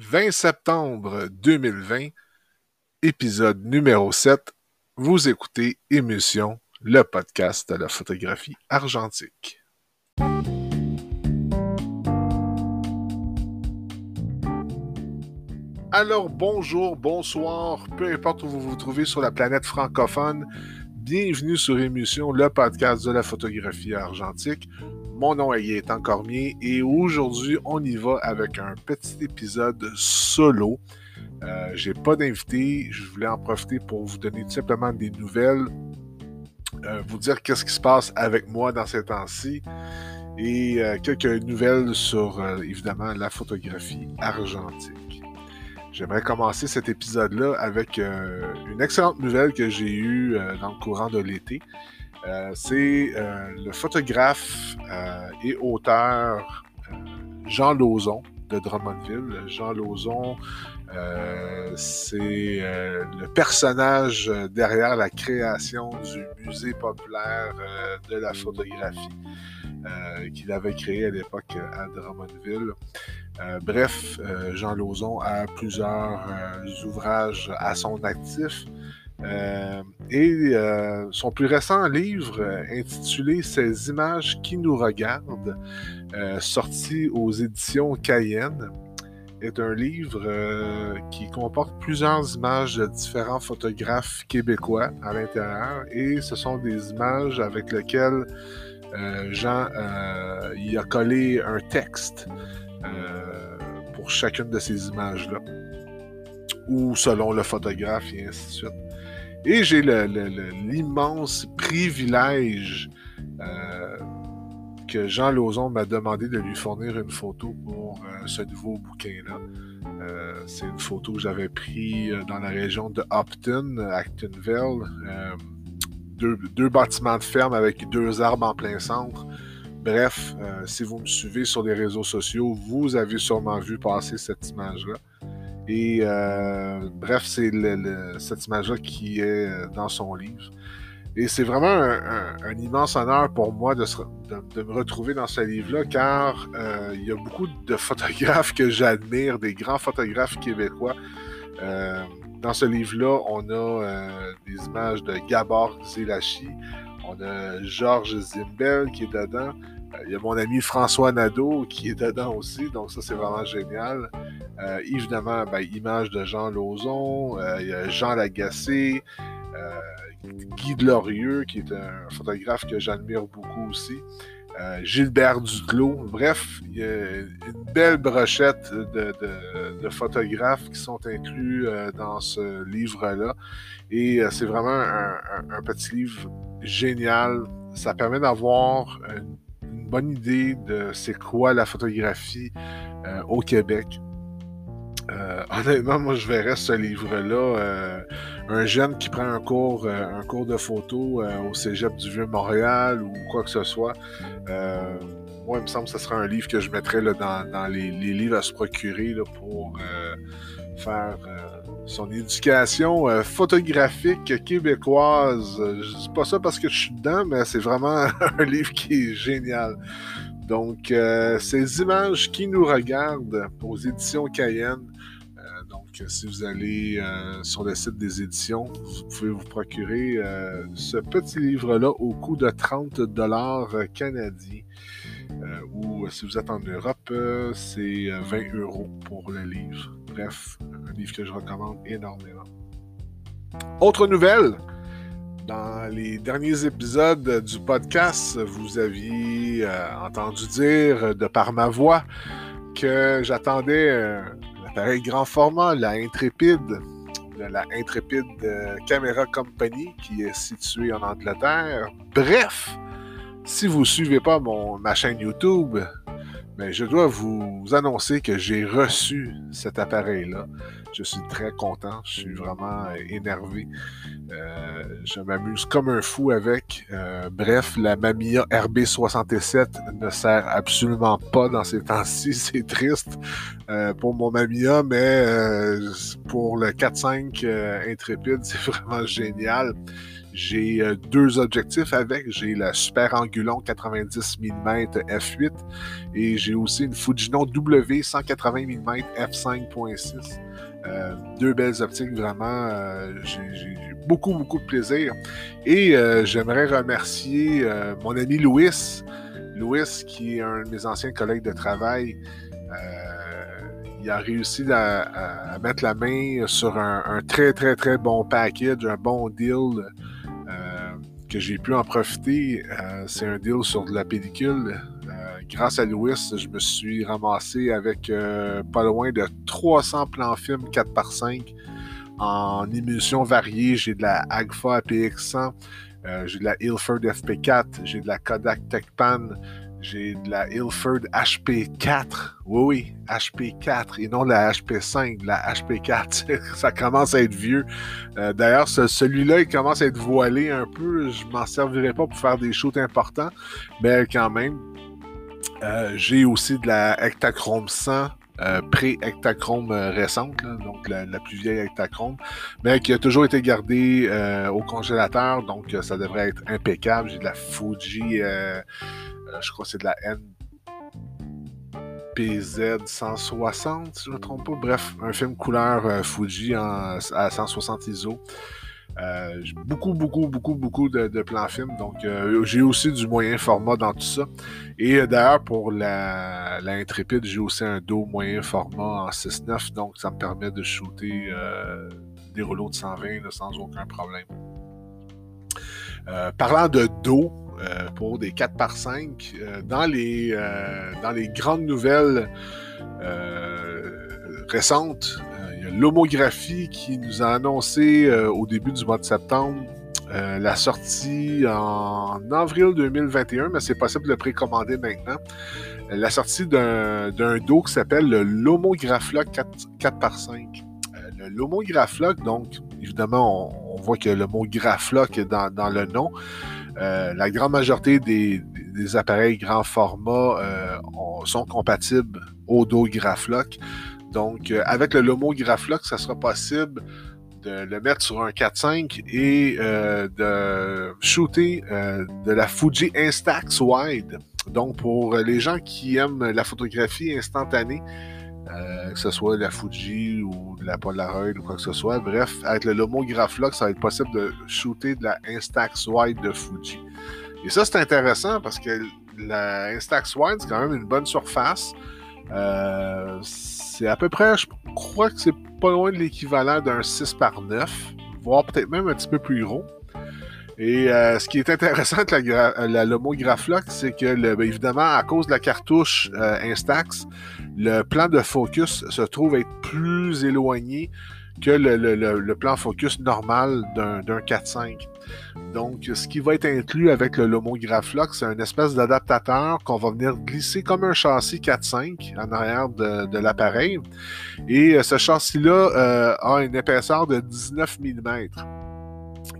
20 septembre 2020, épisode numéro 7. Vous écoutez Émission, le podcast de la photographie argentique. Alors bonjour, bonsoir, peu importe où vous vous trouvez sur la planète francophone, bienvenue sur Émission, le podcast de la photographie argentique. Mon nom est Gaëtan Cormier et aujourd'hui, on y va avec un petit épisode solo. Euh, J'ai pas d'invité, je voulais en profiter pour vous donner tout simplement des nouvelles, euh, vous dire qu'est-ce qui se passe avec moi dans ces temps-ci et euh, quelques nouvelles sur euh, évidemment la photographie argentique. J'aimerais commencer cet épisode-là avec une excellente nouvelle que j'ai eue dans le courant de l'été. Euh, c'est euh, le photographe euh, et auteur Jean Lauzon de Drummondville. Jean Lauzon, c'est le personnage derrière la création du musée populaire de la photographie qu'il avait créé à l'époque à Drummondville. Bref, Jean Lauzon a plusieurs ouvrages à son actif. Euh, et euh, son plus récent livre, euh, intitulé Ces images qui nous regardent, sorti aux éditions Cayenne, est un livre qui comporte plusieurs images de différents photographes québécois à l'intérieur. Et ce sont des images avec lesquelles Jean y a collé un texte pour chacune de ces images-là, ou selon le photographe, et ainsi de suite. Et j'ai l'immense privilège euh, que Jean Lauzon m'a demandé de lui fournir une photo pour euh, ce nouveau bouquin-là. Euh, c'est une photo que j'avais prise euh, dans la région de Upton, Actonville. Euh, deux, deux bâtiments de ferme avec deux arbres en plein centre. Bref, si vous me suivez sur les réseaux sociaux, vous avez sûrement vu passer cette image-là. Et euh, bref, c'est cette image-là qui est euh, dans son livre. Et c'est vraiment un, immense honneur pour moi de, me retrouver dans ce livre-là, car euh, il y a beaucoup de photographes que j'admire, des grands photographes québécois. Dans ce livre-là, on a des images de Gabor Zelachi, on a Georges Zimbel qui est dedans, Euh, il y a mon ami François Nadeau qui est dedans aussi, donc ça c'est vraiment génial. Euh, évidemment, ben, images de Jean Lauzon, euh, il y a Jean Lagacé, euh, Guy Delorieux, qui est un photographe que j'admire beaucoup aussi. Euh, Gilbert Duclos. Bref, il y a une belle brochette de, photographes qui sont inclus euh, dans ce livre-là. Et euh, c'est vraiment un, petit livre génial. Ça permet d'avoir une, bonne idée de c'est quoi la photographie au Québec. Euh, honnêtement, moi, je verrais ce livre-là, euh, un jeune qui prend un cours, euh, un cours de photo au Cégep du Vieux-Montréal ou quoi que ce soit. Moi, il me semble que ce serait un livre que je mettrais dans, les, livres à se procurer pour faire son éducation photographique québécoise. Je dis pas ça parce que je suis dedans, mais c'est vraiment un livre qui est génial. Donc, ces images qui nous regardent aux éditions Cayenne. Si vous allez euh, sur le site des éditions, vous pouvez vous procurer euh, ce petit livre-là au coût de 30 dollars canadiens. Euh, ou si vous êtes en Europe, c'est euh, 20 euros pour le livre. Bref, un livre que je recommande énormément. Autre nouvelle, dans les derniers épisodes du podcast, vous aviez entendu dire de par ma voix que j'attendais l'appareil grand format, la Intrépide, de la Intrépide euh, Camera Company qui est située en Angleterre. Bref, si vous ne suivez pas mon, ma chaîne YouTube, ben, je dois vous annoncer que j'ai reçu cet appareil-là. Je suis très content, je suis vraiment euh, énervé. Euh, je m'amuse comme un fou avec. Euh, bref, la Mamiya RB67 ne sert absolument pas dans ces temps-ci. C'est triste pour mon Mamiya, mais pour le 4.5 euh, Intrépide, c'est vraiment génial. J'ai deux objectifs avec. J'ai le Super Angulon 90 mm f8 et j'ai aussi une Fujinon W 180 mm f5.6. deux belles optiques, vraiment. j'ai beaucoup, beaucoup de plaisir. Et j'aimerais remercier mon ami Louis. Louis, qui est un de mes anciens collègues de travail, il a réussi à, mettre la main sur un, très, très, très bon package, un bon deal euh, que j'ai pu en profiter. Euh, c'est un deal sur de la pellicule. Euh, grâce à Louis, je me suis ramassé avec pas loin de 300 plans films 4x5 en émulsion variée. J'ai de la Agfa APX100, j'ai de la Ilford FP4, j'ai de la Kodak TechPan, j'ai de la Ilford HP4. Oui, oui, HP4 et non la HP5, la HP4. ça commence à être vieux. Euh, d'ailleurs, celui-là, il commence à être voilé un peu. Je m'en servirai pas pour faire des shoots importants, mais quand même. Euh, j'ai aussi de la Ektachrome 100 euh, pré-Ektachrome récente, donc la, plus vieille Ektachrome, mais qui a toujours été gardée au congélateur, donc ça devrait être impeccable. J'ai de la Fuji euh, je crois que c'est de la NPZ 160, si je ne me trompe pas. Bref, un film couleur euh, Fuji à 160 ISO. Euh, beaucoup, beaucoup, beaucoup, beaucoup de, plans films. Donc, j'ai aussi du moyen format dans tout ça. Et d'ailleurs, pour la, Intrépide, j'ai aussi un dos moyen format en 6.9. Donc, ça me permet de shooter des rouleaux de 120 sans aucun problème. parlant de dos, euh, pour des 4 par 5. Euh, dans, les, euh, dans les grandes nouvelles récentes, l'homographie qui nous a annoncé au début du mois de septembre la sortie en avril 2021, mais c'est possible de le précommander maintenant. La sortie d'un dos qui s'appelle le Lomograph 4, 4x5. le Lomograph donc, évidemment, on, voit que le mot Graphlock est dans, le nom. Euh, la grande majorité des, appareils grand format euh, sont compatibles au dos Graflock. Donc, euh, avec le Lomo Graflock, ça sera possible de le mettre sur un 4.5 et de shooter de la Fuji Instax Wide. Donc, pour les gens qui aiment la photographie instantanée, que ce soit la Fuji ou de la Polaroid ou quoi que ce soit. Bref, avec le Lomo Graflock, ça va être possible de shooter de la Instax Wide de Fuji. Et ça, c'est intéressant parce que la Instax Wide, c'est quand même une bonne surface. Euh, c'est à peu près, je crois que c'est pas loin de l'équivalent d'un 6 par 9, voire peut-être même un petit peu plus gros. Et euh, ce qui est intéressant avec la, la Lomo Graflock, c'est que, ben, évidemment, à cause de la cartouche euh, Instax, le plan de focus se trouve être plus éloigné que le, plan focus normal d'un 4.5. Donc, ce qui va être inclus avec le Lomo Graflock, c'est un espèce d'adaptateur qu'on va venir glisser comme un châssis 4.5 en arrière de, l'appareil. Et euh, ce châssis-là a une épaisseur de 19 mm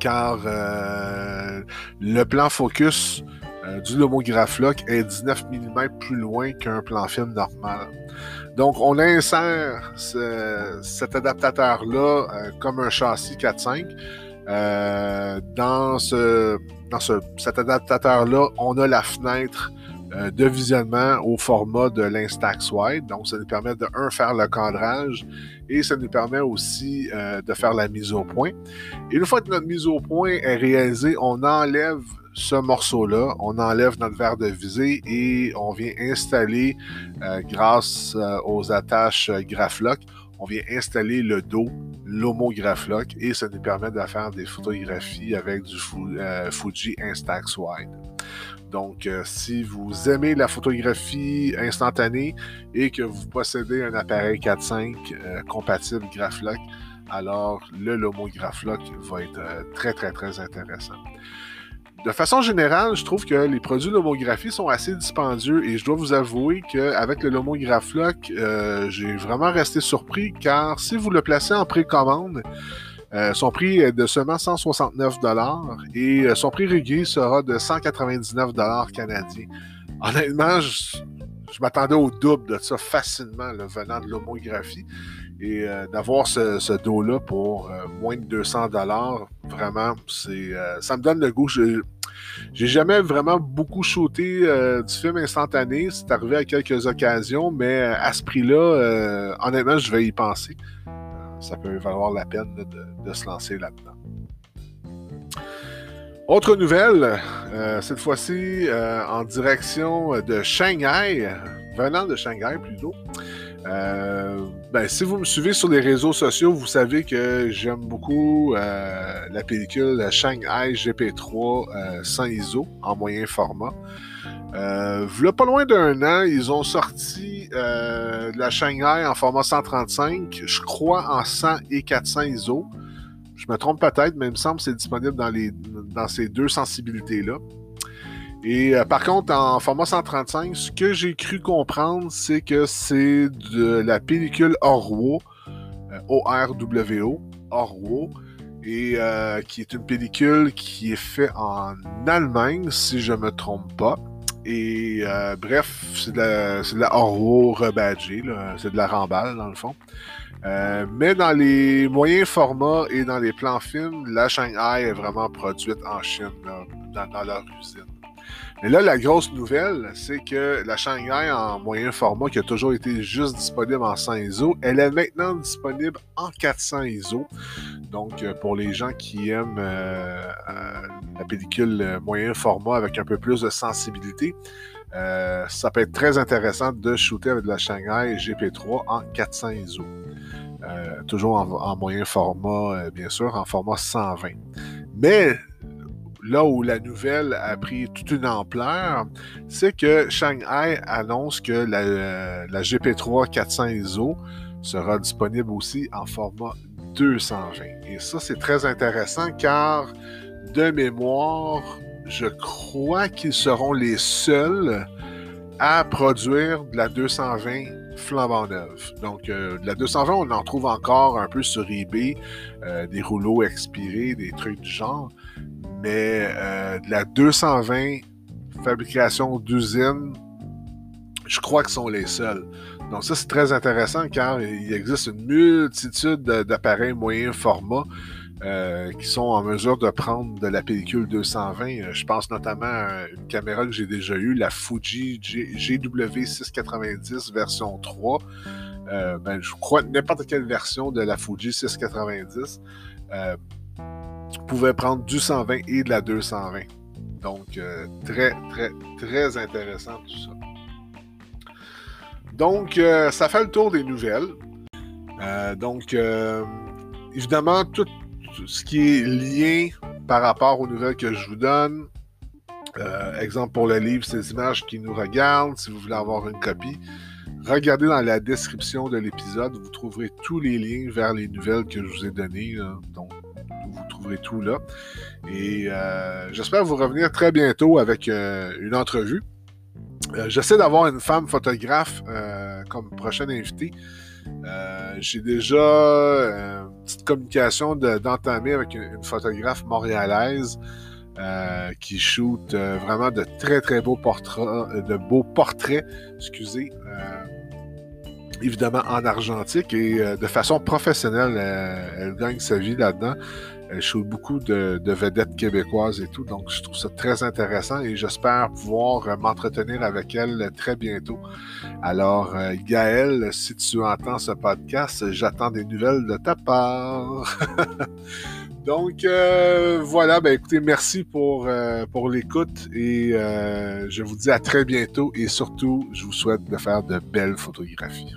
car euh, le plan focus euh, du Lomograph-Lock est 19 mm plus loin qu'un plan film normal. Donc, on insère cet adaptateur-là euh, comme un châssis 4.5. dans ce, dans cet adaptateur-là, on a la fenêtre euh, de visionnement au format de l'Instax Wide. Donc, ça nous permet de, un, faire le cadrage et ça nous permet aussi euh, de faire la mise au point. Et une fois que notre mise au point est réalisée, on enlève ce morceau-là, on enlève notre verre de visée et on vient installer, euh, grâce aux attaches Graflock, on vient installer le dos, l'Homo Graflock, et ça nous permet de faire des photographies avec du Fuji Instax Wide. Donc, euh, si vous aimez la photographie instantanée et que vous possédez un appareil 4.5 euh, compatible Graflock, alors le Lomo Graflock va être euh, très, très, très intéressant. De façon générale, je trouve que les produits Lomographie sont assez dispendieux et je dois vous avouer qu'avec le Lomo Graflock, j'ai vraiment resté surpris car si vous le placez en précommande, euh, son prix est de seulement 169 et euh, son prix régulier sera de 199 canadiens. Honnêtement, je m'attendais au double de ça facilement, venant de l'homographie. Et euh, d'avoir ce, dos-là pour euh, moins de 200 dollars, vraiment, c'est, ça me donne le goût. J'ai jamais vraiment beaucoup shooté du film instantané. C'est arrivé à quelques occasions, mais à ce prix-là, honnêtement, je vais y penser. ça peut valoir la peine de se lancer là-dedans. Autre nouvelle, euh, cette fois-ci euh, en direction de Shanghai, venant de Shanghai plutôt. Euh, ben, si vous me suivez sur les réseaux sociaux, vous savez que j'aime beaucoup la pellicule Shanghai GP3 sans ISO en moyen format. Euh, pas loin d'un an, ils ont sorti la Shanghai en format 135, je crois en 100 et 400 ISO. Je me trompe peut-être, mais il me semble que c'est disponible dans, les, dans ces deux sensibilités-là. Et euh, par contre, en format 135, ce que j'ai cru comprendre, c'est que c'est de la pellicule Orwo, euh, O-R-W-O, Orwo, et euh, qui est une pellicule qui est faite en Allemagne, si je ne me trompe pas. Et bref, c'est de la, Orwo rebadgée, c'est de la remballe dans le fond. Euh, mais dans les moyens formats et dans les plans films, la Shanghai est vraiment produite en Chine, dans, leur usine. Mais là, la grosse nouvelle, c'est que la Shanghai en moyen format, qui a toujours été juste disponible en 100 ISO, elle est maintenant disponible en 400 ISO. Donc, euh, pour les gens qui aiment euh, la pellicule moyen format avec un peu plus de sensibilité, ça peut être très intéressant de shooter avec la Shanghai GP3 en 400 ISO. Euh, toujours en, moyen format, euh, bien sûr, en format 120. Mais là où la nouvelle a pris toute une ampleur, c'est que Shanghai annonce que la, GP3 400 ISO sera disponible aussi en format 220. Et ça, c'est très intéressant car, de mémoire, je crois qu'ils seront les seuls à produire de la 220 flambant neuf. Donc, euh, de la 220, on en trouve encore un peu sur eBay, euh, des rouleaux expirés, des trucs du genre. Mais euh, de la 220 fabrication d'usine, je crois qu'ils sont les seuls. Donc ça, c'est très intéressant car il existe une multitude d'appareils moyens format euh, qui sont en mesure de prendre de la pellicule 220. Euh, je pense notamment à une caméra que j'ai déjà eue, la Fuji GW690 version 3. Euh, ben, je crois n'importe quelle version de la Fuji 690 pouvait prendre du 120 et de la 220. Donc, très, très, très intéressant tout ça. Donc, ça fait le tour des nouvelles. donc, évidemment, tout, ce qui est lien par rapport aux nouvelles que je vous donne. Euh, exemple pour le livre, ces images qui nous regardent. Si vous voulez avoir une copie, regardez dans la description de l'épisode. Vous trouverez tous les liens vers les nouvelles que je vous ai données. Donc, vous trouverez tout là. Et euh, j'espère vous revenir très bientôt avec euh, une entrevue. J'essaie d'avoir une femme photographe comme prochaine invitée. Euh, j'ai déjà euh, une petite communication d'entamer avec une, photographe montréalaise euh, qui shoot vraiment de très très beaux portraits, de beaux portraits, excusez, évidemment en argentique et de façon professionnelle. elle gagne sa vie là-dedans. Shoot beaucoup de, vedettes québécoises et tout, donc je trouve ça très intéressant et j'espère pouvoir euh, m'entretenir avec elle très bientôt. Alors, euh, Gaëlle, si tu entends ce podcast, j'attends des nouvelles de ta part. Donc euh, voilà, ben écoutez, merci pour, pour l'écoute et je vous dis à très bientôt et surtout, je vous souhaite de faire de belles photographies.